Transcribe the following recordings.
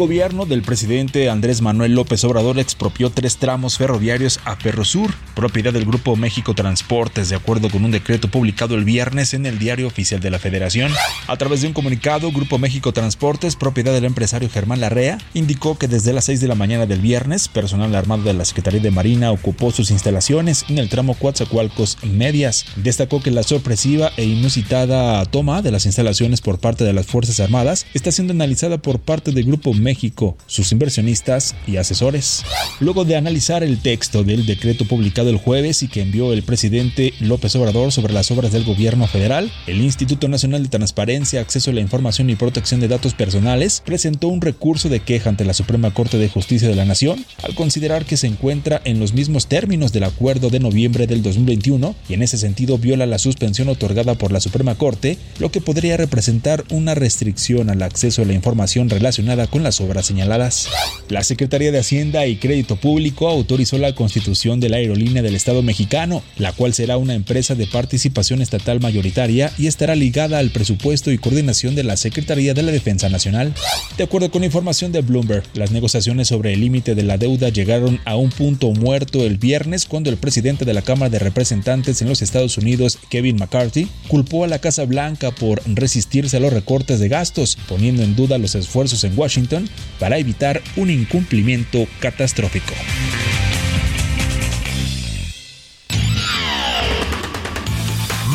Gobierno del presidente Andrés Manuel López Obrador expropió tres tramos ferroviarios a Ferrosur, propiedad del Grupo México Transportes, de acuerdo con un decreto publicado el viernes en el Diario Oficial de la Federación. A través de un comunicado, Grupo México Transportes, propiedad del empresario Germán Larrea, indicó que desde las 6 de la mañana del viernes, personal armado de la Secretaría de Marina ocupó sus instalaciones en el tramo Coatzacoalcos Medias. Destacó que la sorpresiva e inusitada toma de las instalaciones por parte de las Fuerzas Armadas está siendo analizada por parte del Grupo México, sus inversionistas y asesores. Luego de analizar el texto del decreto publicado el jueves y que envió el presidente López Obrador sobre las obras del gobierno federal, el Instituto Nacional de Transparencia, Acceso a la Información y Protección de Datos Personales presentó un recurso de queja ante la Suprema Corte de Justicia de la Nación al considerar que se encuentra en los mismos términos del acuerdo de noviembre del 2021 y en ese sentido viola la suspensión otorgada por la Suprema Corte, lo que podría representar una restricción al acceso a la información relacionada con las obras señaladas. La Secretaría de Hacienda y Crédito Público autorizó la constitución de la aerolínea del Estado mexicano, la cual será una empresa de participación estatal mayoritaria y estará ligada al presupuesto y coordinación de la Secretaría de la Defensa Nacional. De acuerdo con información de Bloomberg, las negociaciones sobre el límite de la deuda llegaron a un punto muerto el viernes cuando el presidente de la Cámara de Representantes en los Estados Unidos, Kevin McCarthy, culpó a la Casa Blanca por resistirse a los recortes de gastos, poniendo en duda los esfuerzos en Washington para evitar un incumplimiento catastrófico.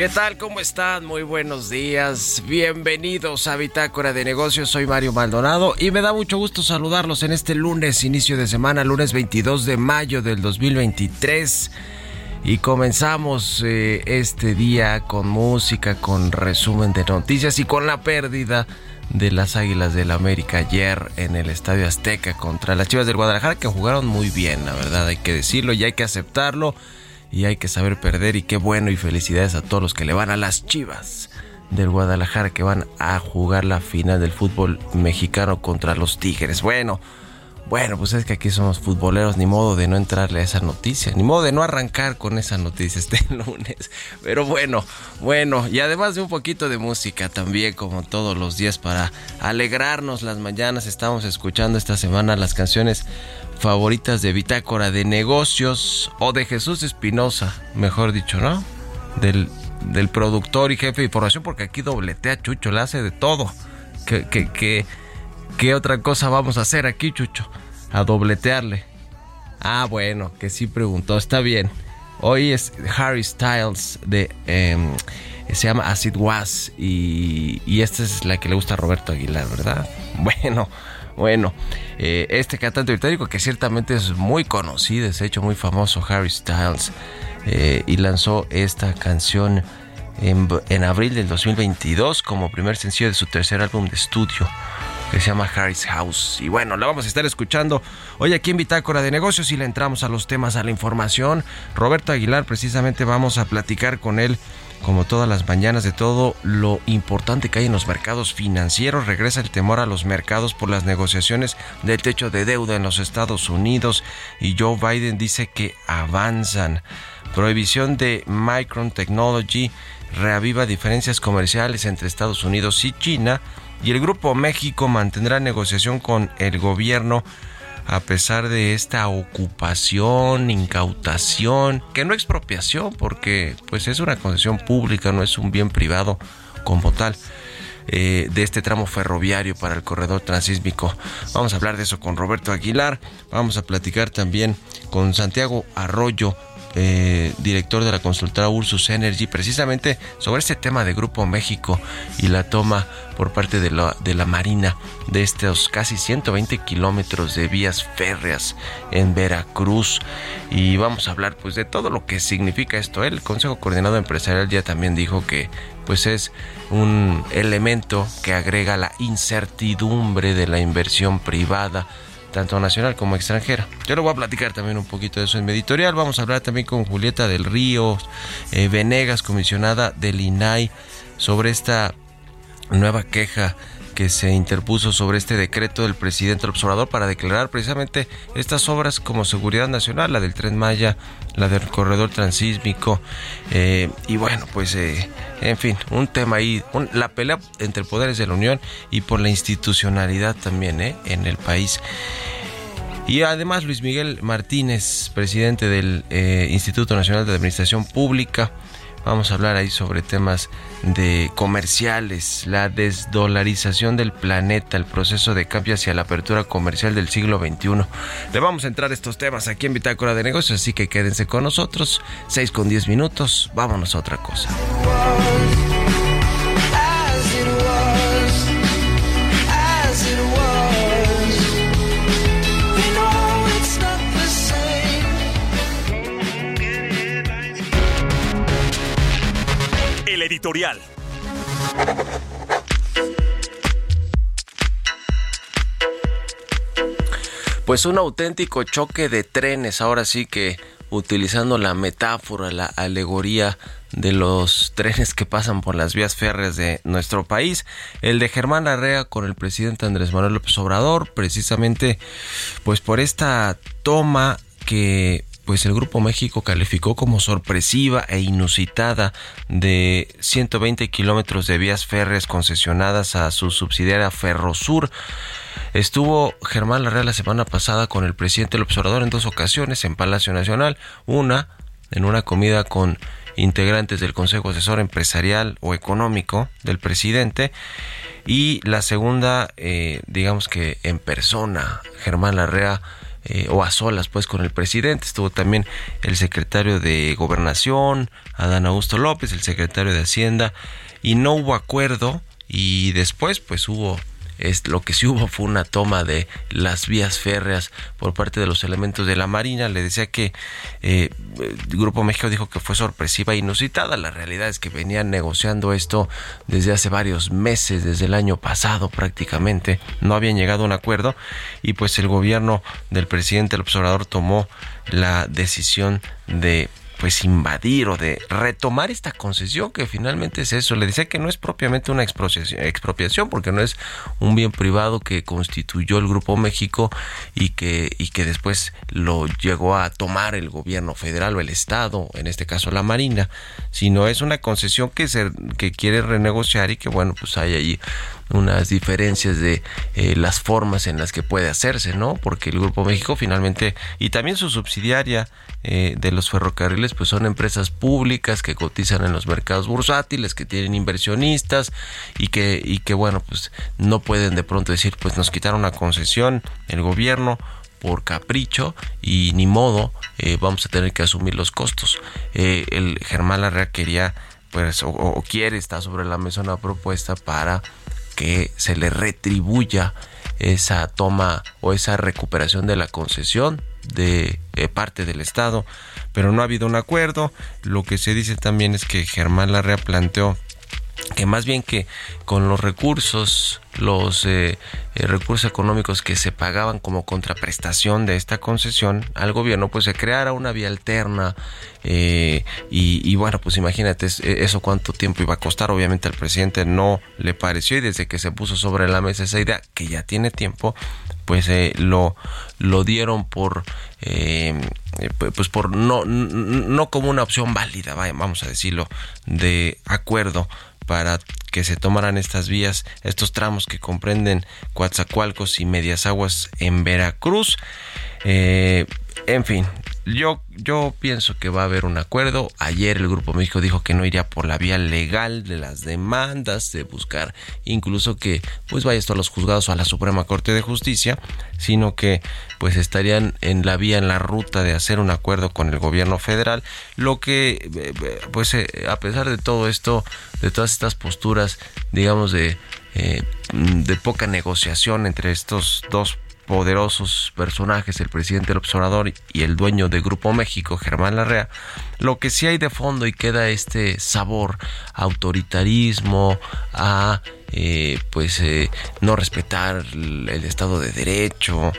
¿Qué tal? ¿Cómo están? Muy buenos días. Bienvenidos a Bitácora de Negocios. Soy Mario Maldonado y me da mucho gusto saludarlos en este lunes, inicio de semana, lunes 22 de mayo del 2023. Y comenzamos eh, este día con música, con resumen de noticias y con la pérdida de las Águilas del América ayer en el Estadio Azteca contra las Chivas del Guadalajara que jugaron muy bien, la verdad, hay que decirlo y hay que aceptarlo y hay que saber perder y qué bueno y felicidades a todos los que le van a las Chivas del Guadalajara que van a jugar la final del fútbol mexicano contra los Tigres. Bueno, bueno, pues es que aquí somos futboleros, ni modo de no entrarle a esa noticia, ni modo de no arrancar con esa noticia este lunes. Pero bueno, bueno, y además de un poquito de música también, como todos los días, para alegrarnos las mañanas, estamos escuchando esta semana las canciones favoritas de Bitácora de Negocios o de Jesús Espinosa, mejor dicho, ¿no? Del, del productor y jefe de información, porque aquí dobletea Chucho, le hace de todo. ¿Qué, qué, qué, otra cosa vamos a hacer aquí, Chucho? A dobletearle. Ah, bueno, que sí preguntó, está bien. Hoy es Harry Styles de... Em, se llama As It Was y, y esta es la que le gusta a Roberto Aguilar, ¿verdad? Bueno, bueno, eh, este cantante británico que ciertamente es muy conocido, ha hecho muy famoso, Harry Styles, eh, y lanzó esta canción en, en, abril del 2022 como primer sencillo de su tercer álbum de estudio que se llama Harry's House. Y bueno, la vamos a estar escuchando hoy aquí en Bitácora de Negocios y le entramos a los temas, a la información. Roberto Aguilar, precisamente vamos a platicar con él como todas las mañanas, de todo lo importante que hay en los mercados financieros. Regresa el temor a los mercados por las negociaciones del techo de deuda en los Estados Unidos y Joe Biden dice que avanzan. Prohibición de Micron Technology reaviva diferencias comerciales entre Estados Unidos y China y el Grupo México mantendrá negociación con el gobierno a pesar de esta ocupación, incautación, que no expropiación, porque pues es una concesión pública, no es un bien privado como tal. Eh, de este tramo ferroviario para el corredor transísmico. Vamos a hablar de eso con Roberto Aguilar. Vamos a platicar también con Santiago Arroyo, eh, director de la consultora Ursus Energy, precisamente sobre este tema de Grupo México y la toma por parte de la, de la Marina de estos casi 120 kilómetros de vías férreas en Veracruz. Y vamos a hablar pues de todo lo que significa esto. El Consejo Coordinado Empresarial ya también dijo que pues es un elemento que agrega la incertidumbre de la inversión privada tanto nacional como extranjera. Yo le voy a platicar también un poquito de eso en mi editorial. Vamos a hablar también con Julieta del Río eh, Venegas, comisionada del INAI, sobre esta nueva queja que se interpuso sobre este decreto del presidente observador para declarar precisamente estas obras como seguridad nacional, la del tren Maya, la del corredor transísmico, eh, y bueno, pues eh, en fin, un tema ahí, la pelea entre poderes de la Unión y por la institucionalidad también eh, en el país. Y además Luis Miguel Martínez, presidente del Instituto Nacional de Administración Pública, Vamos a hablar ahí sobre temas de comerciales, la desdolarización del planeta, el proceso de cambio hacia la apertura comercial del siglo XXI. Le vamos a entrar estos temas aquí en Bitácora de Negocios, así que quédense con nosotros. 6 con 10 minutos, vámonos a otra cosa. Editorial. Pues un auténtico choque de trenes, ahora sí que utilizando la metáfora, la alegoría de los trenes que pasan por las vías férreas de nuestro país, el de Germán Larrea con el presidente Andrés Manuel López Obrador, precisamente pues por esta toma que pues el Grupo México calificó como sorpresiva e inusitada de 120 kilómetros de vías férreas concesionadas a su subsidiaria Ferrosur. Estuvo Germán Larrea la semana pasada con el presidente del observador en dos ocasiones en Palacio Nacional, una en una comida con integrantes del Consejo Asesor Empresarial o Económico del presidente y la segunda, eh, digamos que en persona, Germán Larrea eh, o a solas pues con el presidente. Estuvo también el secretario de Gobernación, Adán Augusto López, el secretario de Hacienda, y no hubo acuerdo y después pues hubo es, lo que sí hubo fue una toma de las vías férreas por parte de los elementos de la Marina. Le decía que eh, el Grupo México dijo que fue sorpresiva e inusitada. La realidad es que venían negociando esto desde hace varios meses, desde el año pasado prácticamente. No habían llegado a un acuerdo y pues el gobierno del presidente el observador tomó la decisión de pues invadir o de retomar esta concesión que finalmente es eso. Le decía que no es propiamente una expropiación, porque no es un bien privado que constituyó el Grupo México y que, y que después lo llegó a tomar el gobierno federal o el Estado, en este caso la Marina, sino es una concesión que se que quiere renegociar y que bueno, pues hay ahí unas diferencias de eh, las formas en las que puede hacerse, ¿no? Porque el Grupo México finalmente, y también su subsidiaria eh, de los ferrocarriles, pues son empresas públicas que cotizan en los mercados bursátiles, que tienen inversionistas y que, y que bueno, pues no pueden de pronto decir, pues nos quitaron la concesión, el gobierno, por capricho y ni modo eh, vamos a tener que asumir los costos. el Germán Larrea quería pues o, o, quiere está sobre la mesa una propuesta para que se le retribuya esa toma o esa recuperación de la concesión de eh, parte del Estado, pero no ha habido un acuerdo. Lo que se dice también es que Germán Larrea planteó que más bien que con los recursos, los eh, eh, recursos económicos que se pagaban como contraprestación de esta concesión al gobierno, pues se creara una vía alterna eh, y, bueno, pues imagínate eso cuánto tiempo iba a costar. Obviamente al presidente no le pareció y desde que se puso sobre la mesa esa idea, que ya tiene tiempo, pues lo, lo dieron por pues por no, no como una opción válida, vamos a decirlo, de acuerdo para que se tomaran estas vías, estos tramos que comprenden Coatzacoalcos y Medias Aguas en Veracruz. Eh, en fin, yo, yo pienso que va a haber un acuerdo. Ayer el Grupo México dijo que no iría por la vía legal de las demandas, de buscar incluso que pues vaya esto a los juzgados o a la Suprema Corte de Justicia, sino que pues estarían en la vía, en la ruta de hacer un acuerdo con el gobierno federal, lo que eh, pues eh, a pesar de todo esto, de todas estas posturas, digamos de eh, de poca negociación entre estos dos poderosos personajes, el presidente del observador y el dueño de Grupo México, Germán Larrea, lo que sí hay de fondo y queda este sabor autoritarismo, a eh, pues eh, no respetar el Estado de Derecho,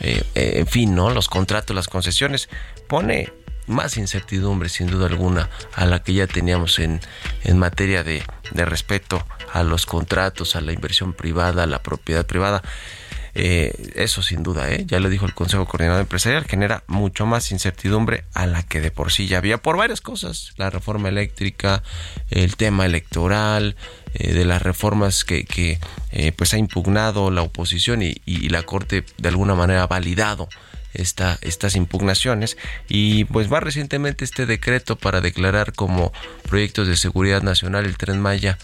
eh, en fin, ¿no? Los contratos, las concesiones, pone más incertidumbre sin duda alguna a la que ya teníamos en, en materia de, de respeto a los contratos, a la inversión privada, a la propiedad privada. Eh, eso sin duda, ¿eh? ya lo dijo el Consejo Coordinador Empresarial, genera mucho más incertidumbre a la que de por sí ya había por varias cosas, la reforma eléctrica, el tema electoral, eh, de las reformas que, eh, pues ha impugnado la oposición y, la Corte de alguna manera ha validado esta, estas impugnaciones. Y pues más recientemente este decreto para declarar como proyectos de seguridad nacional el tren Maya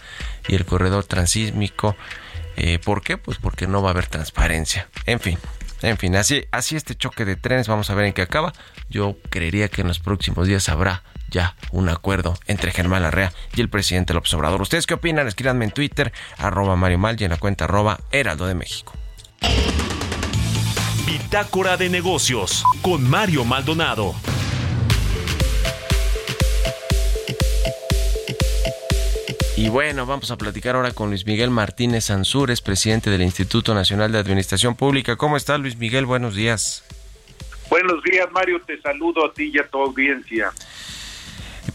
y el corredor transísmico eh, ¿Por qué? Pues porque no va a haber transparencia. En fin, en fin, así, así este choque de trenes, vamos a ver en qué acaba. Yo creería que en los próximos días habrá ya un acuerdo entre Germán Larrea y el presidente López Obrador. ¿Ustedes qué opinan? Escríbanme en Twitter, arroba Mario Mal y en la cuenta arroba Heraldo de México. Bitácora de negocios con Mario Maldonado. Y bueno, vamos a platicar ahora con Luis Miguel Martínez Ansúrez, presidente del Instituto Nacional de Administración Pública. ¿Cómo está Luis Miguel? Buenos días. Buenos días, Mario. Te saludo a ti y a tu audiencia.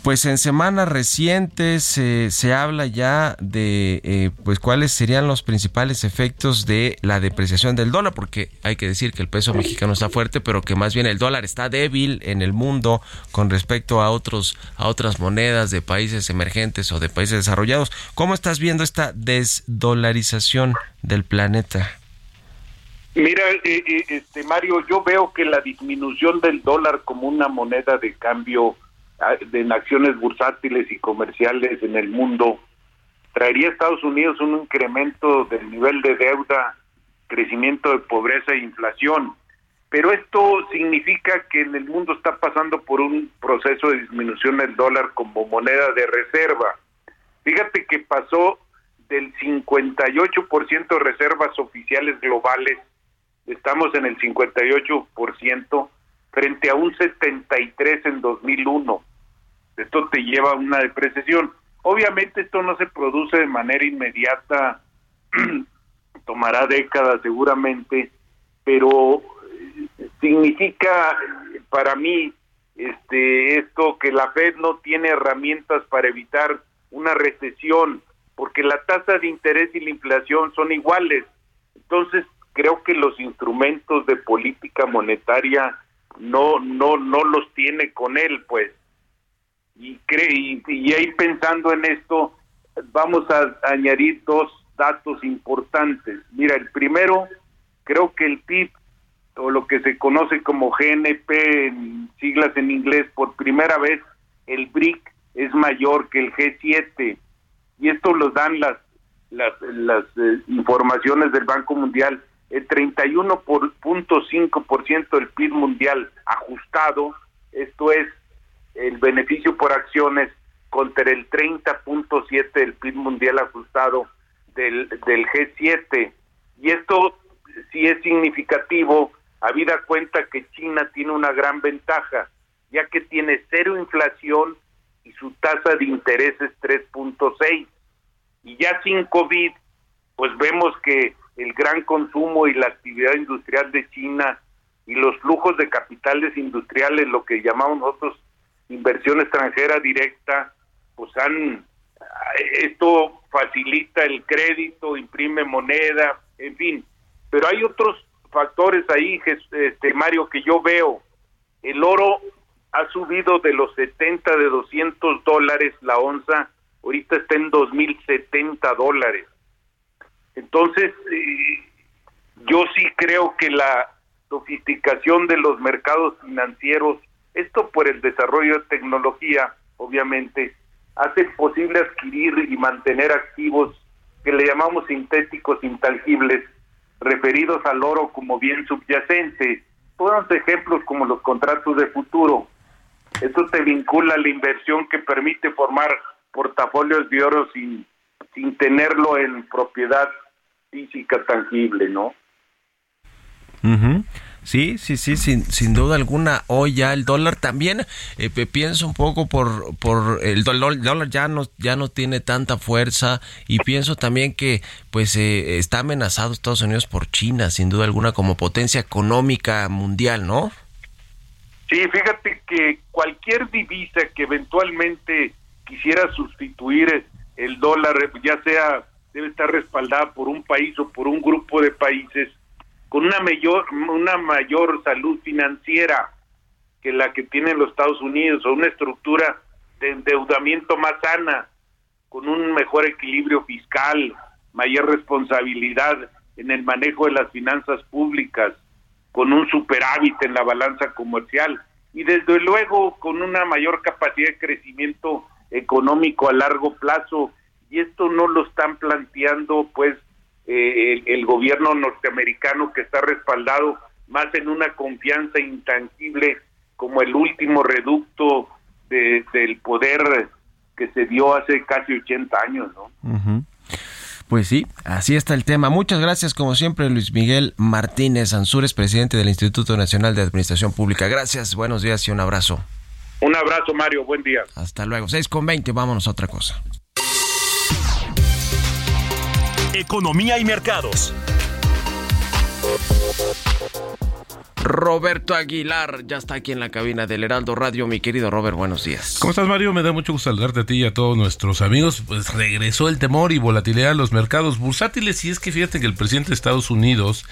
Pues en semanas recientes eh, se habla ya de eh, pues cuáles serían los principales efectos de la depreciación del dólar, porque hay que decir que el peso mexicano está fuerte, pero que más bien el dólar está débil en el mundo con respecto a otros a otras monedas de países emergentes o de países desarrollados. ¿Cómo estás viendo esta desdolarización del planeta? Mira, eh, este Mario, yo veo que la disminución del dólar como una moneda de cambio de acciones bursátiles y comerciales en el mundo, traería a Estados Unidos un incremento del nivel de deuda, crecimiento de pobreza e inflación. pero esto significa que en el mundo está pasando por un proceso de disminución del dólar como moneda de reserva. Fíjate que pasó del 58% de reservas oficiales globales, estamos en el 58% frente a un 73 en 2001. Esto te lleva a una depreciación. Obviamente esto no se produce de manera inmediata, tomará décadas seguramente, pero significa para mí este esto que la Fed no tiene herramientas para evitar una recesión porque la tasa de interés y la inflación son iguales. Entonces, creo que los instrumentos de política monetaria no no no los tiene con él, pues. Y cree y ahí pensando en esto, vamos a añadir dos datos importantes. Mira, el primero, creo que el PIB o lo que se conoce como GNP siglas en inglés, por primera vez el BRIC es mayor que el G7 y esto lo dan las las, las eh, informaciones del Banco Mundial. El 31.5% del PIB mundial ajustado, esto es el beneficio por acciones contra el 30.7 del PIB mundial ajustado del, del G7. Y esto sí es significativo habida cuenta que China tiene una gran ventaja, ya que tiene cero inflación y su tasa de interés es 3.6. Y ya sin COVID, pues vemos que el gran consumo y la actividad industrial de China y los flujos de capitales industriales, lo que llamamos nosotros inversión extranjera directa, pues han esto facilita el crédito, imprime moneda, en fin, pero hay otros factores ahí, este, Mario, que yo veo. El oro ha subido de los 70 de 200 dólares la onza, ahorita está en 2070 dólares. Entonces, eh, yo sí creo que la sofisticación de los mercados financieros, esto por el desarrollo de tecnología, obviamente, hace posible adquirir y mantener activos que le llamamos sintéticos intangibles, referidos al oro como bien subyacente. Todos ejemplos como los contratos de futuro. Esto te vincula a la inversión que permite formar portafolios de oro sin, sin tenerlo en propiedad física tangible, ¿no? Sí, sí, sí, sin, sin duda alguna. Hoy ya el dólar también, eh, pienso un poco por, por el dólar, dólar ya no, ya no tiene tanta fuerza y pienso también que pues eh, está amenazado Estados Unidos por China, sin duda alguna, como potencia económica mundial, ¿no? Sí, fíjate que cualquier divisa que eventualmente quisiera sustituir el dólar, ya sea debe estar respaldada por un país o por un grupo de países, con una mayor, una mayor salud financiera que la que tienen los Estados Unidos, o una estructura de endeudamiento más sana, con un mejor equilibrio fiscal, mayor responsabilidad en el manejo de las finanzas públicas, con un superávit en la balanza comercial y desde luego con una mayor capacidad de crecimiento económico a largo plazo. Y esto no lo están planteando pues eh, el, gobierno norteamericano que está respaldado más en una confianza intangible como el último reducto del poder que se dio hace casi 80 años, ¿no? Pues sí, así está el tema. Muchas gracias, como siempre, Luis Miguel Martínez Ansúrez, presidente del Instituto Nacional de Administración Pública. Gracias, buenos días y un abrazo. Un abrazo, Mario, buen día. Hasta luego. 6 con 20, vámonos a otra cosa. Economía y mercados. Roberto Aguilar ya está aquí en la cabina del Heraldo Radio. Mi querido Robert, buenos días. ¿Cómo estás, Mario? Me da mucho gusto saludarte a ti y a todos nuestros amigos. Pues regresó el temor y volatilidad a los mercados bursátiles y es que fíjate que el presidente de Estados Unidos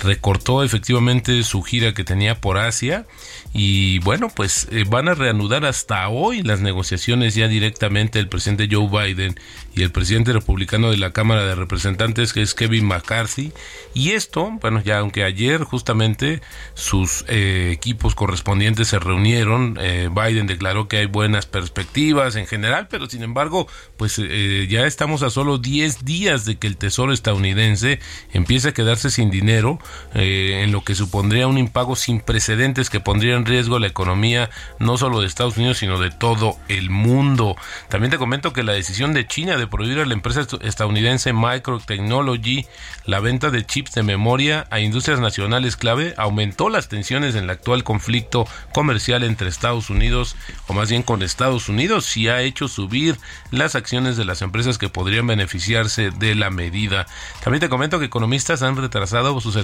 recortó efectivamente su gira que tenía por Asia y bueno, pues eh, van a reanudar hasta hoy las negociaciones ya directamente el presidente Joe Biden y el presidente republicano de la Cámara de Representantes que es Kevin McCarthy y esto, bueno, ya aunque ayer justamente sus eh, equipos correspondientes se reunieron. Eh, Biden declaró que hay buenas perspectivas en general, pero sin embargo, pues eh, ya estamos a solo 10 días de que el Tesoro estadounidense empiece a quedarse sin dinero, en lo que supondría un impago sin precedentes que pondría en riesgo la economía no solo de Estados Unidos, sino de todo el mundo. También te comento que la decisión de China de prohibir a la empresa estadounidense Microtechnology la venta de chips de memoria a industrias nacionales clave aumentó las tensiones en el actual conflicto comercial entre Estados Unidos, o más bien con Estados Unidos, y ha hecho subir las acciones de las empresas que podrían beneficiarse de la medida. También te comento que economistas han retrasado sus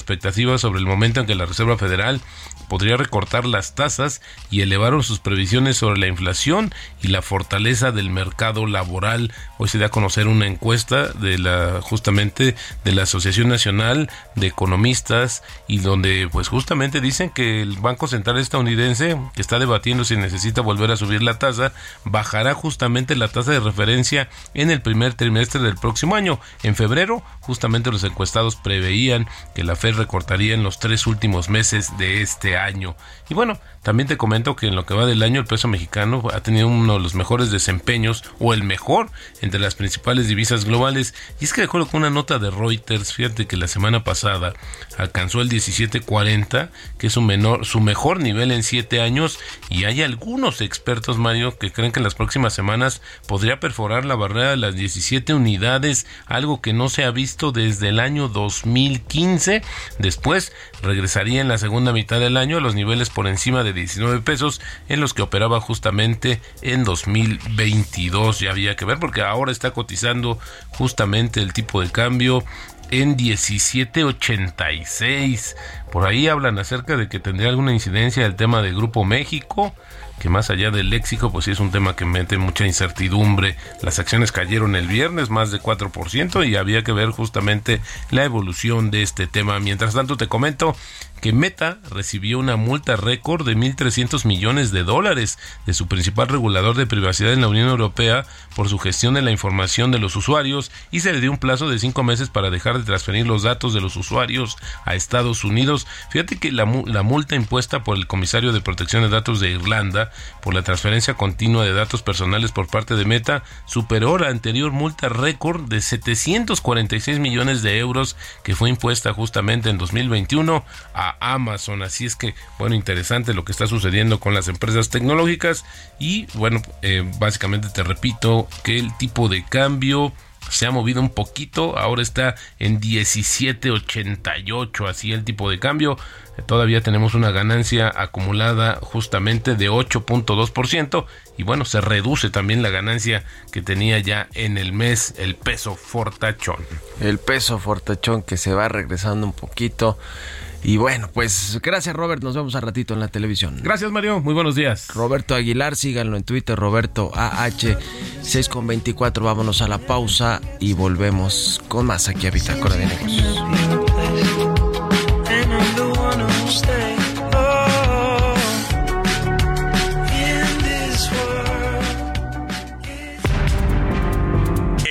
sobre el momento en que la Reserva Federal podría recortar las tasas y elevaron sus previsiones sobre la inflación y la fortaleza del mercado laboral. Hoy se da a conocer una encuesta de la justamente de la Asociación Nacional de Economistas y donde pues justamente dicen que el Banco Central estadounidense que está debatiendo si necesita volver a subir la tasa bajará justamente la tasa de referencia en el primer trimestre del próximo año. En febrero justamente los encuestados preveían que la Fed recortaría en los tres últimos meses de este año. Y bueno, también te comento que en lo que va del año el peso mexicano ha tenido uno de los mejores desempeños o el mejor entre las principales divisas globales. Y es que de acuerdo con una nota de Reuters, fíjate que la semana pasada alcanzó el 17.40, que es su, menor, su mejor nivel en 7 años. Y hay algunos expertos, Mario, que creen que en las próximas semanas podría perforar la barrera de las 17 unidades, algo que no se ha visto desde el año 2015. Después regresaría en la segunda mitad del año a los niveles por encima de 19 pesos en los que operaba justamente en 2022. Ya había que ver porque ahora está cotizando justamente el tipo de cambio en 17.86. Por ahí hablan acerca de que tendría alguna incidencia el tema del Grupo México que más allá del léxico, pues sí es un tema que mete mucha incertidumbre. Las acciones cayeron el viernes más de 4% y había que ver justamente la evolución de este tema. Mientras tanto, te comento que Meta recibió una multa récord de 1.300 millones de dólares de su principal regulador de privacidad en la Unión Europea por su gestión de la información de los usuarios y se le dio un plazo de cinco meses para dejar de transferir los datos de los usuarios a Estados Unidos. Fíjate que la, multa impuesta por el comisario de protección de datos de Irlanda por la transferencia continua de datos personales por parte de Meta superó la anterior multa récord de 746 millones de euros que fue impuesta justamente en 2021 a Amazon. Así es que, bueno, interesante lo que está sucediendo con las empresas tecnológicas. Y bueno, eh, básicamente te repito que el tipo de cambio se ha movido un poquito, ahora está en 17.88, así el tipo de cambio. Todavía tenemos una ganancia acumulada justamente de 8.2% y bueno, se reduce también la ganancia que tenía ya en el mes el peso fortachón. El peso fortachón que se va regresando un poquito. Y bueno, pues gracias Robert, nos vemos a ratito en la televisión. Gracias Mario, muy buenos días. Roberto Aguilar, síganlo en Twitter, Roberto AH 6 con 24, vámonos a la pausa y volvemos con más aquí a Bitácora de Negocios.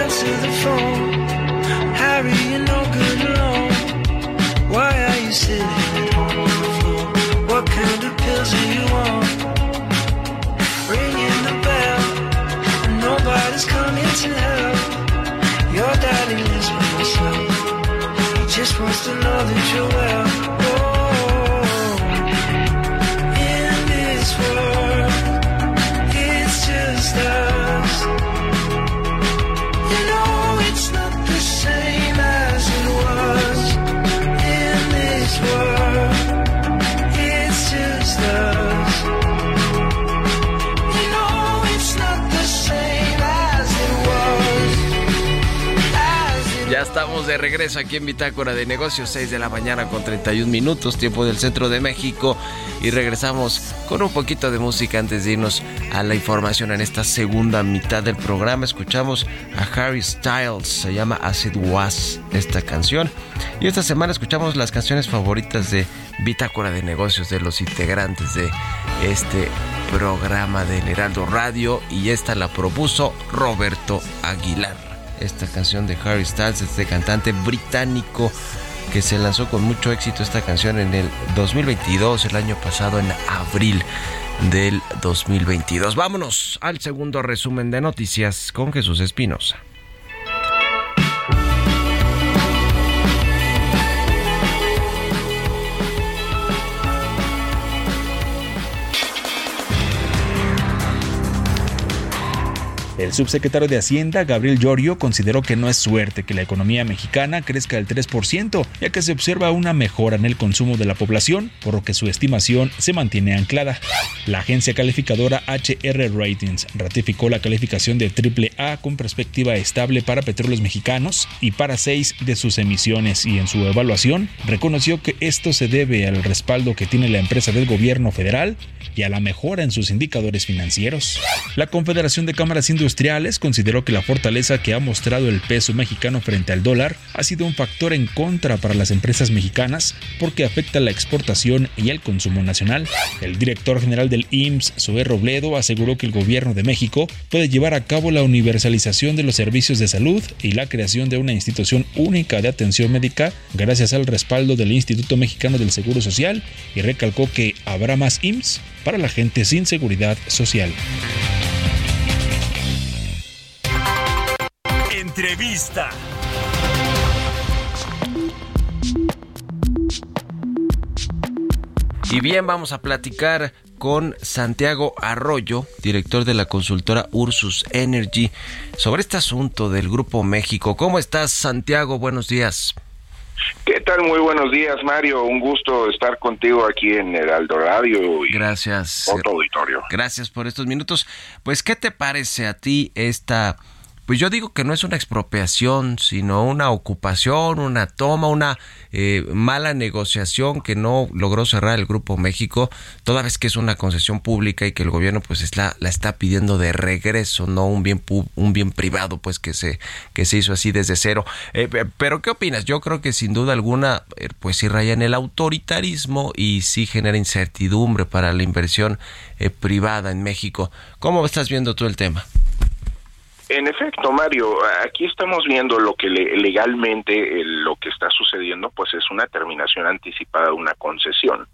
Answer the phone. Harry, you're no good alone. Why are you sitting at home on the floor? What kind of pills are you on? Ringing the bell. Nobody's coming to help. Your daddy lives by himself. He just wants to know that you're well. De regreso aquí en Bitácora de Negocios, 6 de la mañana con 31 minutos, tiempo del centro de México. Y regresamos con un poquito de música antes de irnos a la información en esta segunda mitad del programa. Escuchamos a Harry Styles, se llama As It Was esta canción. Y esta semana escuchamos las canciones favoritas de Bitácora de Negocios de los integrantes de este programa del Heraldo Radio. Y esta la propuso Roberto Aguilar esta canción de Harry Styles, este cantante británico que se lanzó con mucho éxito esta canción en el 2022, el año pasado en abril del 2022. Vámonos al segundo resumen de noticias con Jesús Espinosa. El subsecretario de Hacienda, Gabriel Llorio, consideró que no es suerte que la economía mexicana crezca al 3%, ya que se observa una mejora en el consumo de la población, por lo que su estimación se mantiene anclada. La agencia calificadora HR Ratings ratificó la calificación de AAA con perspectiva estable para petróleos mexicanos y para seis de sus emisiones y en su evaluación reconoció que esto se debe al respaldo que tiene la empresa del gobierno federal y a la mejora en sus indicadores financieros. La Confederación de Cámaras Industriales consideró que la fortaleza que ha mostrado el peso mexicano frente al dólar ha sido un factor en contra para las empresas mexicanas porque afecta la exportación y el consumo nacional. El director general del IMSS, Zoé Robledo, aseguró que el gobierno de México puede llevar a cabo la universalización de los servicios de salud y la creación de una institución única de atención médica gracias al respaldo del Instituto Mexicano del Seguro Social y recalcó que habrá más IMSS para la gente sin seguridad social. Entrevista. Y bien, vamos a platicar con Santiago Arroyo, director de la consultora Ursus Energy, sobre este asunto del Grupo México. ¿Cómo estás, Santiago? Buenos días. ¿Qué tal? Muy buenos días, Mario. Un gusto estar contigo aquí en Heraldo Radio y Gracias. otro auditorio. Gracias por estos minutos. Pues, ¿qué te parece a ti esta pues yo digo que no es una expropiación, sino una ocupación, una toma, una eh, mala negociación que no logró cerrar el Grupo México, toda vez que es una concesión pública y que el gobierno pues es la, está pidiendo de regreso, no un bien un bien privado pues que se que se hizo así desde cero. Eh, pero qué opinas? Yo creo que sin duda alguna eh, pues sí raya en el autoritarismo y sí genera incertidumbre para la inversión eh, privada en México. ¿Cómo estás viendo tú el tema? En efecto, Mario, aquí estamos viendo lo que le, legalmente eh, lo que está sucediendo, pues es una terminación anticipada de una concesión.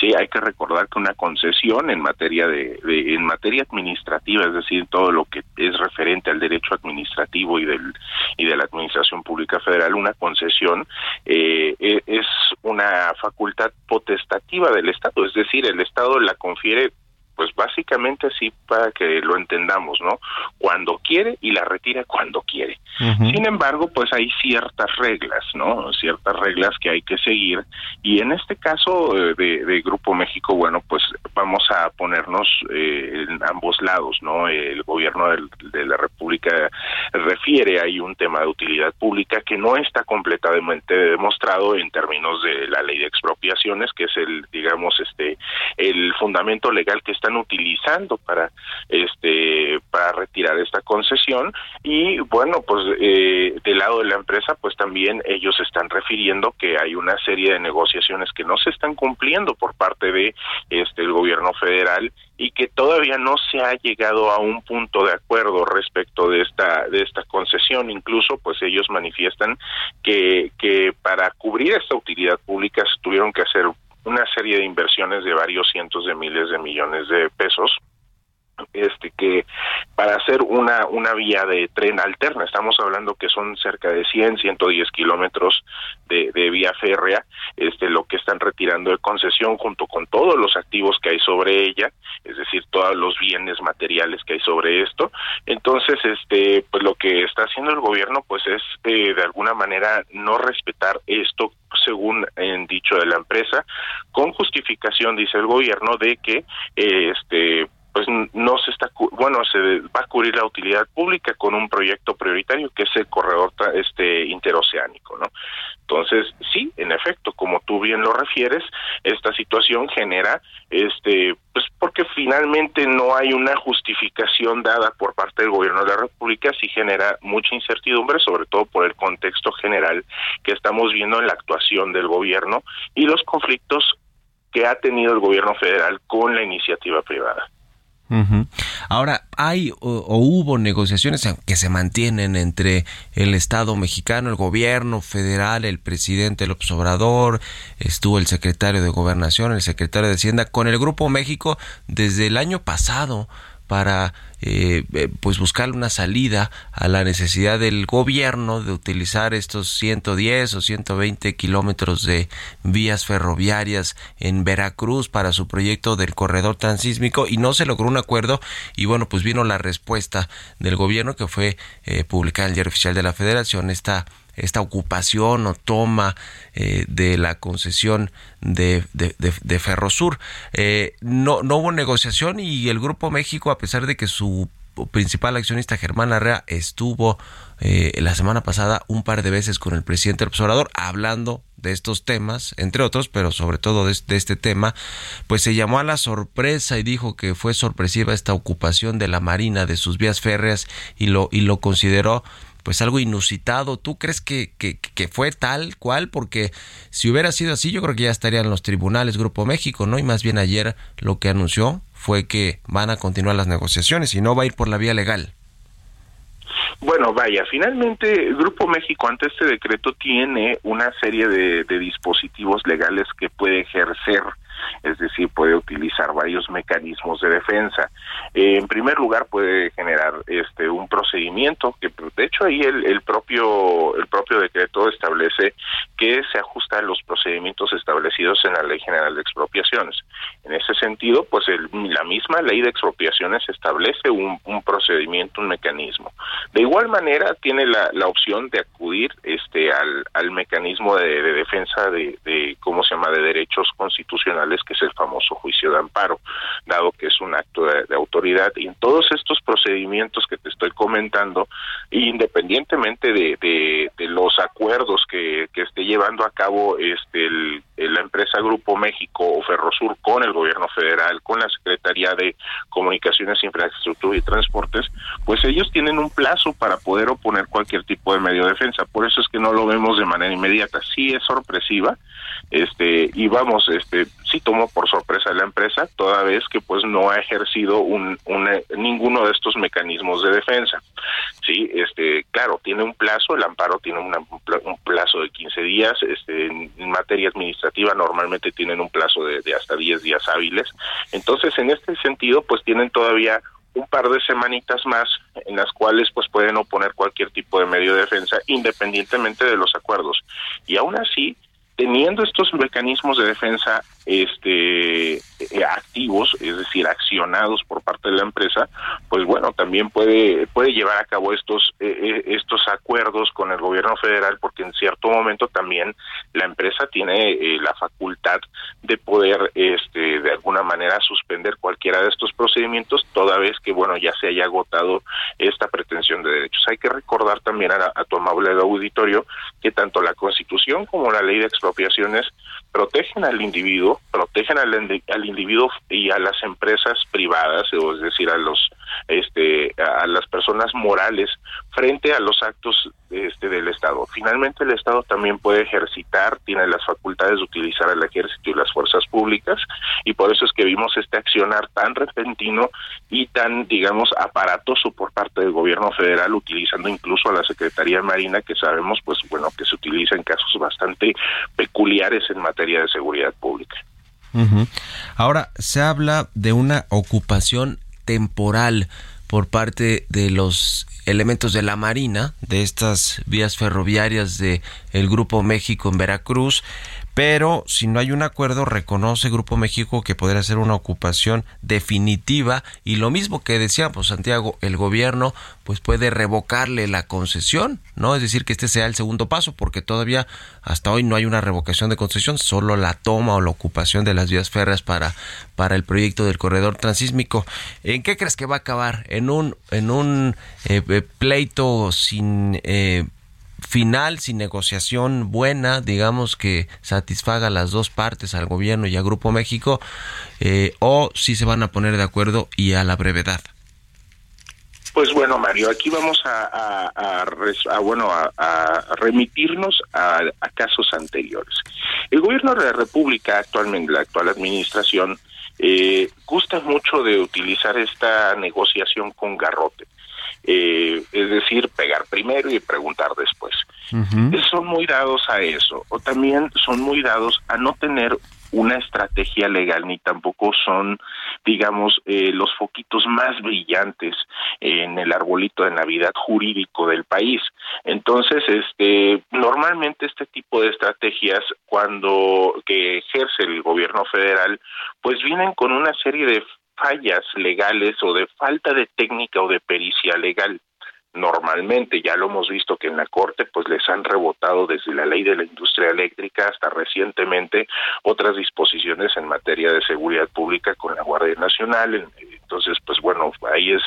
Sí, hay que recordar que una concesión en materia de, de, en materia administrativa, es decir, todo lo que es referente al derecho administrativo y del y de la administración pública federal, una concesión eh, es una facultad potestativa del Estado, es decir, el Estado la confiere pues básicamente así para que lo entendamos, ¿no? Cuando quiere y la retira cuando quiere. Sin embargo, pues hay ciertas reglas, ¿no? Ciertas reglas que hay que seguir y en este caso eh, de, Grupo México, bueno, pues vamos a ponernos eh, en ambos lados, ¿no? El gobierno de la República refiere hay un tema de utilidad pública que no está completamente demostrado en términos de la ley de expropiaciones, que es el, digamos, este, el fundamento legal que están utilizando para, este, para retirar esta concesión. Y bueno, pues eh, del lado de la empresa, pues también ellos están refiriendo que hay una serie de negociaciones que no se están cumpliendo por parte de este el gobierno federal y que todavía no se ha llegado a un punto de acuerdo respecto de esta de esta concesión. Incluso pues ellos manifiestan que que para cubrir esta utilidad pública se tuvieron que hacer una serie de inversiones de varios cientos de miles de millones de pesos este que para hacer una una vía de tren alterna estamos hablando que son cerca de 100 110 kilómetros de, de, vía férrea este lo que están retirando de concesión junto con todos los activos que hay sobre ella es decir todos los bienes materiales que hay sobre esto. Entonces este pues lo que está haciendo el gobierno pues es eh, de alguna manera no respetar esto según en dicho de la empresa con justificación dice el gobierno de que eh, este pues no se está bueno se va a cubrir la utilidad pública con un proyecto prioritario que es el corredor este interoceánico no entonces sí en efecto como tú bien lo refieres esta situación genera este pues porque finalmente no hay una justificación dada por parte del gobierno de la república sí genera mucha incertidumbre sobre todo por el contexto general que estamos viendo en la actuación del gobierno y los conflictos que ha tenido el gobierno federal con la iniciativa privada Ahora, hay o, hubo negociaciones que se mantienen entre el Estado mexicano, el gobierno federal, el presidente el Obrador, estuvo el secretario de Gobernación, el secretario de Hacienda, con el Grupo México desde el año pasado para eh, eh, pues buscar una salida a la necesidad del gobierno de utilizar estos 110 o 120 kilómetros de vías ferroviarias en Veracruz para su proyecto del corredor transísmico y no se logró un acuerdo. Y bueno pues vino la respuesta del gobierno que fue eh, publicada en el diario oficial de la federación esta esta ocupación o toma eh, de la concesión de, de, Ferrosur. Eh, no, no hubo negociación y el Grupo México, a pesar de que su principal accionista Germán Larrea estuvo eh, la semana pasada un par de veces con el presidente del observador hablando de estos temas, entre otros, pero sobre todo de, de, este tema, pues se llamó a la sorpresa y dijo que fue sorpresiva esta ocupación de la Marina de sus vías férreas y lo, y lo consideró pues algo inusitado. ¿Tú crees que, que, fue tal cual? Porque si hubiera sido así, yo creo que ya estarían los tribunales Grupo México, ¿no? Y más bien ayer lo que anunció fue que van a continuar las negociaciones y no va a ir por la vía legal. Bueno, vaya, finalmente el Grupo México ante este decreto tiene una serie de, de dispositivos legales que puede ejercer es decir, puede utilizar varios mecanismos de defensa. Eh, en primer lugar, puede generar este un procedimiento que, de hecho, ahí el, propio el propio decreto establece que se ajusta a los procedimientos establecidos en la Ley General de Expropiaciones. En ese sentido, pues la misma Ley de Expropiaciones establece un, procedimiento, un mecanismo. De igual manera, tiene la, la opción de acudir este al, al mecanismo de, defensa de, de, ¿cómo se llama?, de derechos constitucionales que es el famoso juicio de amparo, dado que es un acto de, autoridad. Y en todos estos procedimientos que te estoy comentando, independientemente de, de, los acuerdos que, que, esté llevando a cabo este la empresa Grupo México o Ferrosur con el gobierno federal, con la Secretaría de Comunicaciones, Infraestructura y Transportes, pues ellos tienen un plazo para poder oponer cualquier tipo de medio de defensa. Por eso es que no lo vemos de manera inmediata. Sí es sorpresiva, este y vamos este sí tomó por sorpresa la empresa toda vez que pues no ha ejercido un, ninguno de estos mecanismos de defensa sí este claro tiene un plazo el amparo tiene un plazo de 15 días este en materia administrativa normalmente tienen un plazo de, de hasta 10 días hábiles. Entonces en este sentido pues tienen todavía un par de semanitas más en las cuales pues pueden oponer cualquier tipo de medio de defensa independientemente de los acuerdos. Y aún así teniendo estos mecanismos de defensa este eh, activos, es decir, accionados por parte de la empresa, pues bueno, también puede puede llevar a cabo estos eh, estos acuerdos con el gobierno federal porque en cierto momento también la empresa tiene la facultad de poder este de alguna manera suspender cualquiera de estos procedimientos toda vez que bueno, ya se haya agotado esta pretensión de derechos. Hay que recordar también a, a tu amable auditorio que tanto la Constitución como la ley de expropiaciones protegen al individuo, protegen al, individuo y a las empresas privadas, es decir, a los este a las personas morales frente a los actos este del Estado. Finalmente el Estado también puede ejercitar, tiene las facultades de utilizar al ejército y las fuerzas públicas y por eso es que vimos este accionar tan repentino y tan digamos aparatoso por parte del gobierno federal utilizando incluso a la Secretaría Marina que sabemos pues bueno que se utiliza en casos bastante peculiares en materia de seguridad pública. Ahora, se habla de una ocupación temporal por parte de los elementos de la Marina, de estas vías ferroviarias de el Grupo México en Veracruz, pero si no hay un acuerdo reconoce Grupo México que podría ser una ocupación definitiva y lo mismo que decía pues Santiago el gobierno pues puede revocarle la concesión no es decir que este sea el segundo paso porque todavía hasta hoy no hay una revocación de concesión solo la toma o la ocupación de las vías férreas para para el proyecto del corredor transísmico. En qué crees que va a acabar en un en un eh, eh, pleito sin eh, final, sin negociación buena, digamos que satisfaga las dos partes, al gobierno y a Grupo México, eh, o si se van a poner de acuerdo y a la brevedad. Pues bueno, Mario, aquí vamos a, a, bueno a, remitirnos a, casos anteriores. El gobierno de la República, actualmente la actual administración, eh, gusta mucho de utilizar esta negociación con garrote eh, es decir, pegar primero y preguntar después. Son muy dados a eso, o también son muy dados a no tener una estrategia legal ni tampoco son, digamos, eh, los foquitos más brillantes en el arbolito de Navidad jurídico del país. Entonces, este, normalmente este tipo de estrategias, cuando que ejerce el gobierno federal, pues vienen con una serie de fallas legales o de falta de técnica o de pericia legal. Normalmente ya lo hemos visto que en la Corte pues les han rebotado desde la ley de la industria eléctrica hasta recientemente otras disposiciones en materia de seguridad pública con la Guardia Nacional. Entonces pues bueno, ahí es,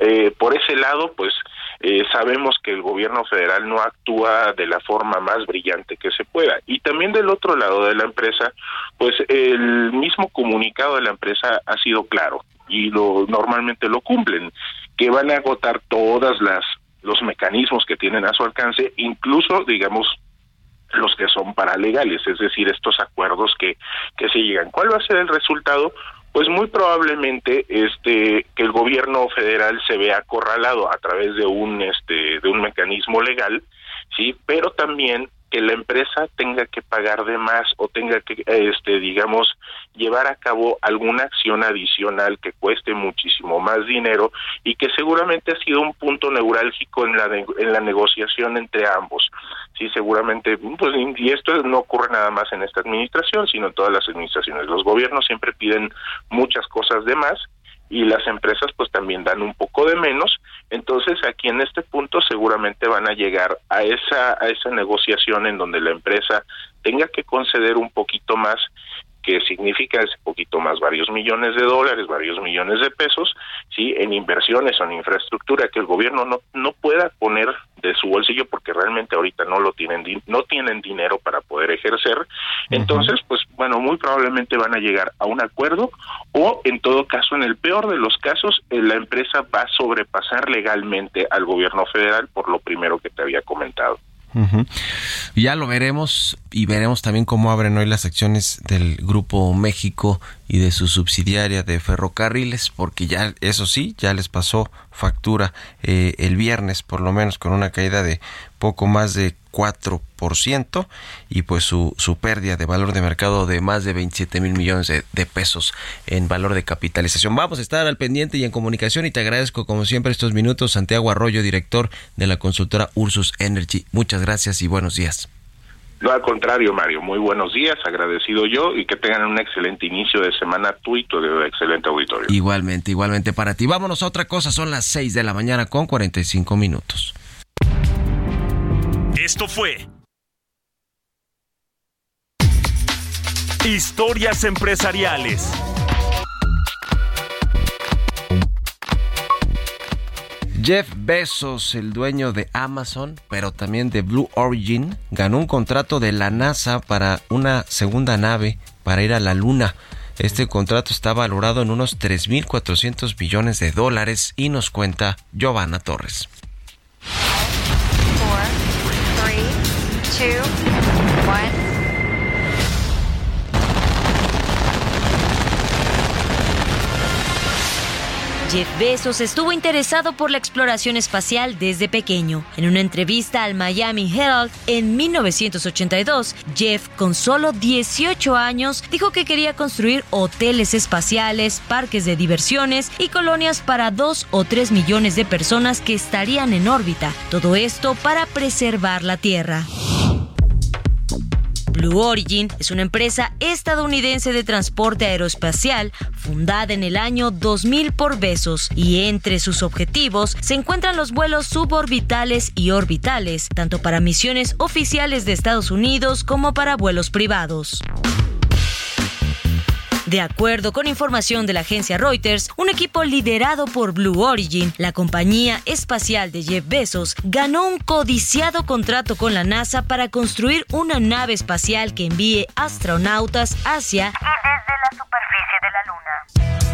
eh, por ese lado pues eh, sabemos que el gobierno federal no actúa de la forma más brillante que se pueda. Y también del otro lado de la empresa, pues el mismo comunicado de la empresa ha sido claro y lo normalmente lo cumplen, que van a agotar todas las los mecanismos que tienen a su alcance, incluso digamos los que son paralegales, es decir, estos acuerdos que, que se llegan. ¿Cuál va a ser el resultado? pues muy probablemente este que el gobierno federal se vea acorralado a través de un este de un mecanismo legal sí pero también que la empresa tenga que pagar de más o tenga que este digamos llevar a cabo alguna acción adicional que cueste muchísimo más dinero y que seguramente ha sido un punto neurálgico en la en la negociación entre ambos. Sí seguramente pues y esto no ocurre nada más en esta administración sino en todas las administraciones. Los gobiernos siempre piden muchas cosas de más y las empresas pues también dan un poco de menos. Entonces aquí en este punto seguramente van a llegar a esa a esa negociación en donde la empresa tenga que conceder un poquito más que significa ese poquito más varios millones de dólares, varios millones de pesos, sí, en inversiones o en infraestructura que el gobierno no no pueda poner de su bolsillo porque realmente ahorita no lo tienen no tienen dinero para poder ejercer. Entonces, pues bueno, muy probablemente van a llegar a un acuerdo o en todo caso en el peor de los casos eh, la empresa va a sobrepasar legalmente al gobierno federal por lo primero que te había comentado. Ya lo veremos y veremos también cómo abren hoy las acciones del Grupo México y de su subsidiaria de ferrocarriles, porque ya, eso sí, ya les pasó factura eh, el viernes, por lo menos con una caída de poco más de 4% y pues su, su pérdida de valor de mercado de más de 27 mil millones de, de, pesos en valor de capitalización. Vamos a estar al pendiente y en comunicación y te agradezco como siempre estos minutos, Santiago Arroyo, director de la consultora Ursus Energy. Muchas gracias y buenos días. No, al contrario, Mario, muy buenos días, agradecido yo y que tengan un excelente inicio de semana tú y tu excelente auditorio. Igualmente, igualmente para ti. Vámonos a otra cosa, son las 6 de la mañana con 45 minutos. Esto fue Historias empresariales. Jeff Bezos, el dueño de Amazon, pero también de Blue Origin, ganó un contrato de la NASA para una segunda nave para ir a la Luna. Este contrato está valorado en unos 3.400 billones de dólares y nos cuenta Giovanna Torres. Jeff Bezos estuvo interesado por la exploración espacial desde pequeño. En una entrevista al Miami Herald en 1982, Jeff, con solo 18 años, dijo que quería construir hoteles espaciales, parques de diversiones y colonias para 2 o 3 millones de personas que estarían en órbita. Todo esto para preservar la Tierra. Blue Origin es una empresa estadounidense de transporte aeroespacial fundada en el año 2000 por Besos y entre sus objetivos se encuentran los vuelos suborbitales y orbitales, tanto para misiones oficiales de Estados Unidos como para vuelos privados. De acuerdo con información de la agencia Reuters, un equipo liderado por Blue Origin, la compañía espacial de Jeff Bezos, ganó un codiciado contrato con la NASA para construir una nave espacial que envíe astronautas hacia y desde la superficie de la Luna.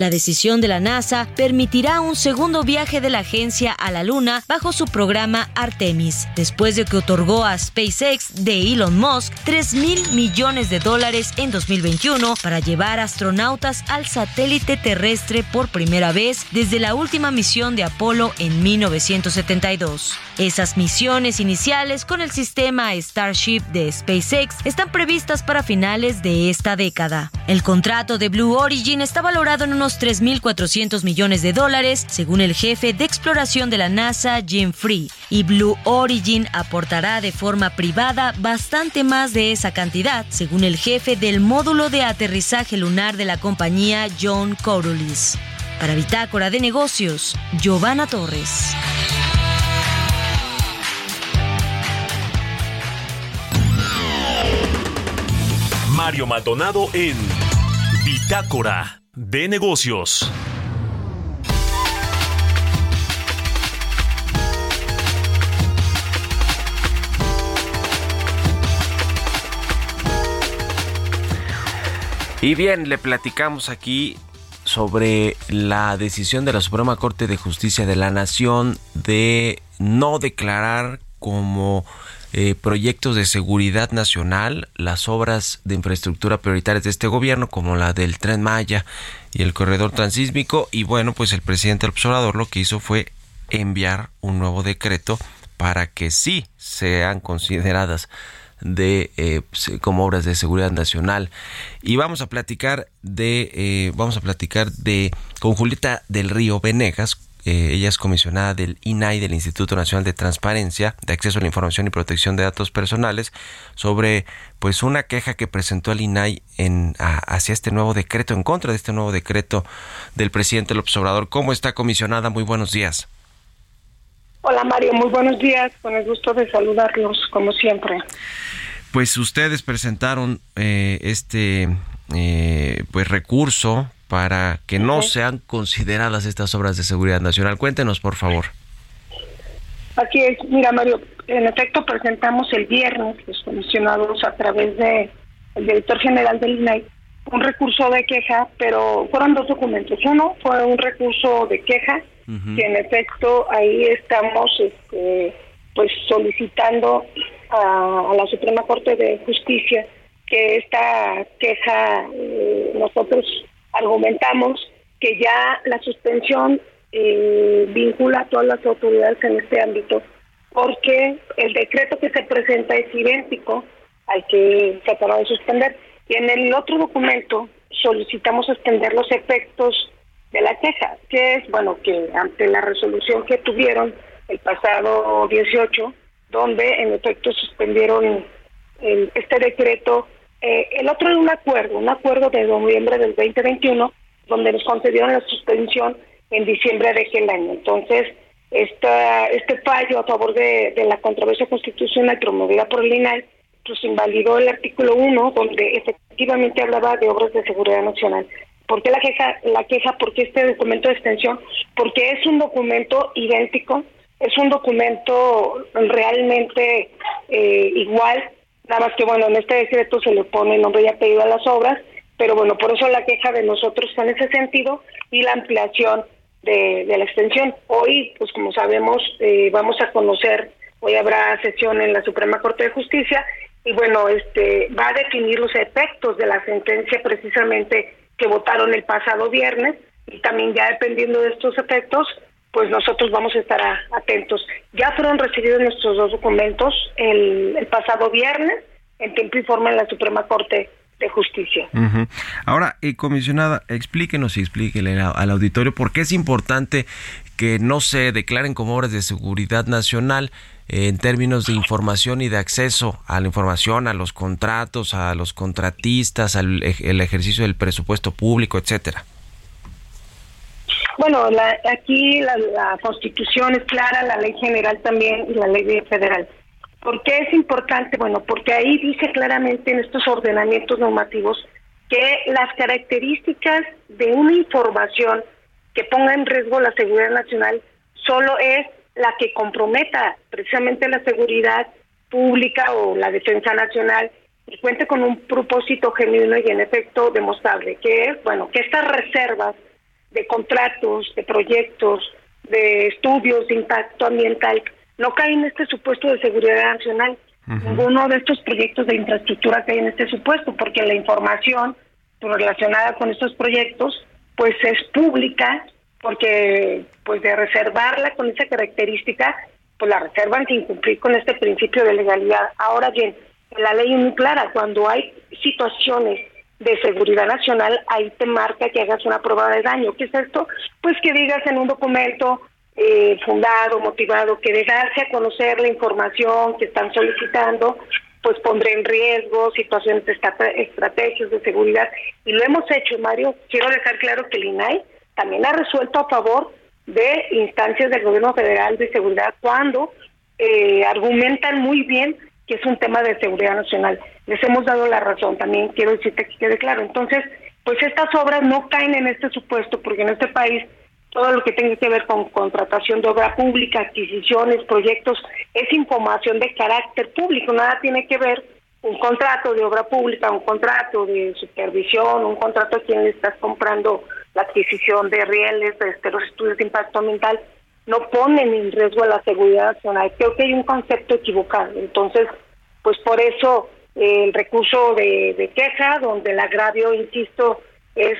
La decisión de la NASA permitirá un segundo viaje de la agencia a la Luna bajo su programa Artemis, después de que otorgó a SpaceX de Elon Musk 3 mil millones de dólares en 2021 para llevar astronautas al satélite terrestre por primera vez desde la última misión de Apolo en 1972. Esas misiones iniciales con el sistema Starship de SpaceX están previstas para finales de esta década. El contrato de Blue Origin está valorado en unos 3.400 millones de dólares, según el jefe de exploración de la NASA, Jim Free, y Blue Origin aportará de forma privada bastante más de esa cantidad, según el jefe del módulo de aterrizaje lunar de la compañía, John Corulis. Para Bitácora de Negocios, Giovanna Torres. Mario Maldonado en Bitácora de negocios. Y bien, le platicamos aquí sobre la decisión de la Suprema Corte de Justicia de la Nación de no declarar como eh, proyectos de seguridad nacional, las obras de infraestructura prioritarias de este gobierno, como la del tren Maya y el corredor transísmico. Y bueno, pues el presidente observador lo que hizo fue enviar un nuevo decreto para que sí sean consideradas de eh, como obras de seguridad nacional y vamos a platicar de eh, vamos a platicar de con Julieta del Río Venegas eh, ella es comisionada del INAI, del Instituto Nacional de Transparencia, de Acceso a la Información y Protección de Datos Personales, sobre pues una queja que presentó el INAI en, hacia este nuevo decreto, en contra de este nuevo decreto del presidente López Obrador. ¿Cómo está, comisionada? Muy buenos días. Hola Mario, muy buenos días, con el gusto de saludarlos, como siempre. Pues ustedes presentaron eh, este eh, pues recurso para que no sean consideradas estas obras de seguridad nacional. Cuéntenos, por favor. Aquí es, mira Mario, en efecto presentamos el viernes, los comisionados a través de el director general del INAI, un recurso de queja, pero fueron dos documentos. Uno fue un recurso de queja, que en efecto ahí estamos este, pues solicitando a, la Suprema Corte de Justicia que esta queja eh, nosotros argumentamos que ya la suspensión eh, vincula a todas las autoridades en este ámbito, porque el decreto que se presenta es idéntico al que se acaba de suspender. Y en el otro documento solicitamos extender los efectos de la queja, que es, bueno, que ante la resolución que tuvieron el pasado 18, donde en efecto suspendieron el- este decreto. Eh, el otro era un acuerdo, un acuerdo de noviembre del 2021, donde nos concedieron la suspensión en diciembre de aquel año. Entonces, esta, este fallo a favor de, la controversia constitucional promovida por el INAI, pues invalidó el artículo 1, donde efectivamente hablaba de obras de seguridad nacional. ¿Por qué la queja? La queja, porque este documento de extensión, porque es un documento idéntico, es un documento realmente eh, igual, nada más que bueno, en este decreto se le pone nombre y apellido a las obras, pero bueno, por eso la queja de nosotros está en ese sentido y la ampliación de, de la extensión. Hoy, pues como sabemos, eh, vamos a conocer, hoy habrá sesión en la Suprema Corte de Justicia y bueno, este va a definir los efectos de la sentencia precisamente que votaron el pasado viernes y también ya dependiendo de estos efectos, pues nosotros vamos a estar a- atentos. Ya fueron recibidos nuestros dos documentos el, el pasado viernes en tiempo y forma en la Suprema Corte de Justicia. Ujú. Ahora, eh, comisionada, explíquenos y explíquele al, al auditorio por qué es importante que no se declaren como obras de seguridad nacional eh, en términos de información y de acceso a la información, a los contratos, a los contratistas, al el ejercicio del presupuesto público, etcétera. Bueno, la- aquí la, la Constitución es clara, la ley general también y la ley federal. ¿Por qué es importante? Bueno, porque ahí dice claramente en estos ordenamientos normativos que las características de una información que ponga en riesgo la seguridad nacional solo es la que comprometa precisamente la seguridad pública o la defensa nacional y cuente con un propósito genuino y en efecto demostrable, que es, bueno, que estas reservas de contratos, de proyectos, de estudios de impacto ambiental, no caen en este supuesto de seguridad nacional. Ninguno de estos proyectos de infraestructura cae en este supuesto, porque la información relacionada con estos proyectos pues es pública, porque pues de reservarla con esa característica, pues la reservan sin cumplir con este principio de legalidad. Ahora bien, la ley es muy clara, cuando hay situaciones de seguridad nacional, ahí te marca que hagas una prueba de daño. ¿Qué es esto? Pues que digas en un documento eh, fundado, motivado, que de darse a conocer la información que están solicitando, pues pondré en riesgo situaciones de estra- estrategias de seguridad. Y lo hemos hecho, Mario. Quiero dejar claro que el INAI también ha resuelto a favor de instancias del gobierno federal de seguridad cuando eh, argumentan muy bien que es un tema de seguridad nacional. Les hemos dado la razón, también quiero decirte que quede claro. Entonces, pues estas obras no caen en este supuesto, porque en este país todo lo que tenga que ver con contratación de obra pública, adquisiciones, proyectos, es información de carácter público, nada tiene que ver un contrato de obra pública, un contrato de supervisión, un contrato a quien le estás comprando la adquisición de rieles, este, los estudios de impacto ambiental, no ponen en riesgo la seguridad nacional. Creo que hay un concepto equivocado. Entonces, pues por eso el recurso de, de queja, donde el agravio, insisto, es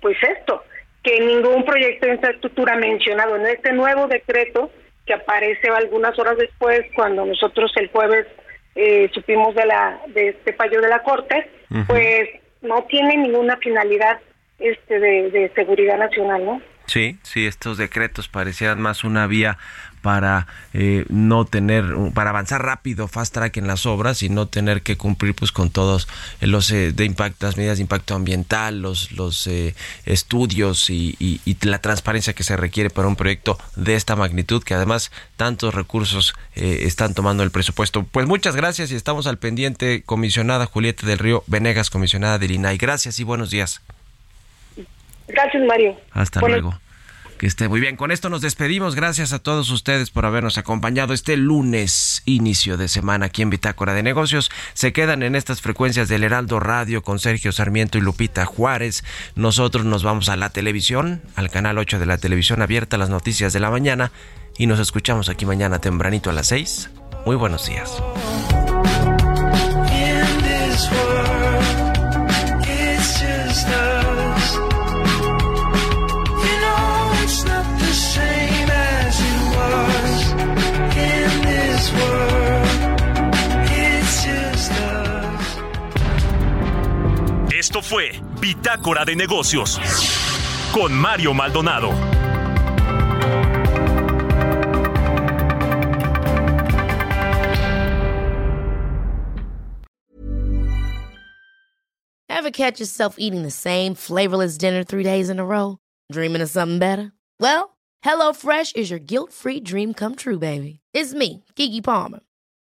pues esto, que ningún proyecto de infraestructura mencionado en este nuevo decreto, que aparece algunas horas después, cuando nosotros el jueves eh, supimos de la de este fallo de la Corte, pues no tiene ninguna finalidad este de, de seguridad nacional, ¿no? Sí, sí, estos decretos parecieran más una vía para eh, no tener, para avanzar rápido, fast track en las obras y no tener que cumplir pues con todos los eh, de impacto, las medidas de impacto ambiental, los, los eh, estudios y, y- y la transparencia que se requiere para un proyecto de esta magnitud que además tantos recursos eh, están tomando el presupuesto. Pues muchas gracias y estamos al pendiente, comisionada Julieta del Río Venegas, comisionada del INAI. Gracias y buenos días. Gracias, Mario. Hasta Bueno, luego. Que esté muy bien. Con esto nos despedimos. Gracias a todos ustedes por habernos acompañado este lunes, inicio de semana aquí en Bitácora de Negocios. Se quedan en estas frecuencias del Heraldo Radio con Sergio Sarmiento y Lupita Juárez. Nosotros nos vamos a la televisión, al canal 8 de la televisión abierta, las noticias de la mañana. Y nos escuchamos aquí mañana tempranito a las 6. Muy buenos días. Esto fue Bitácora de Negocios con Mario Maldonado. Ever catch yourself eating the same flavorless dinner three days in a row? Dreaming of something better? Well, HelloFresh is your guilt-free dream come true, baby. It's me, Kiki Palmer.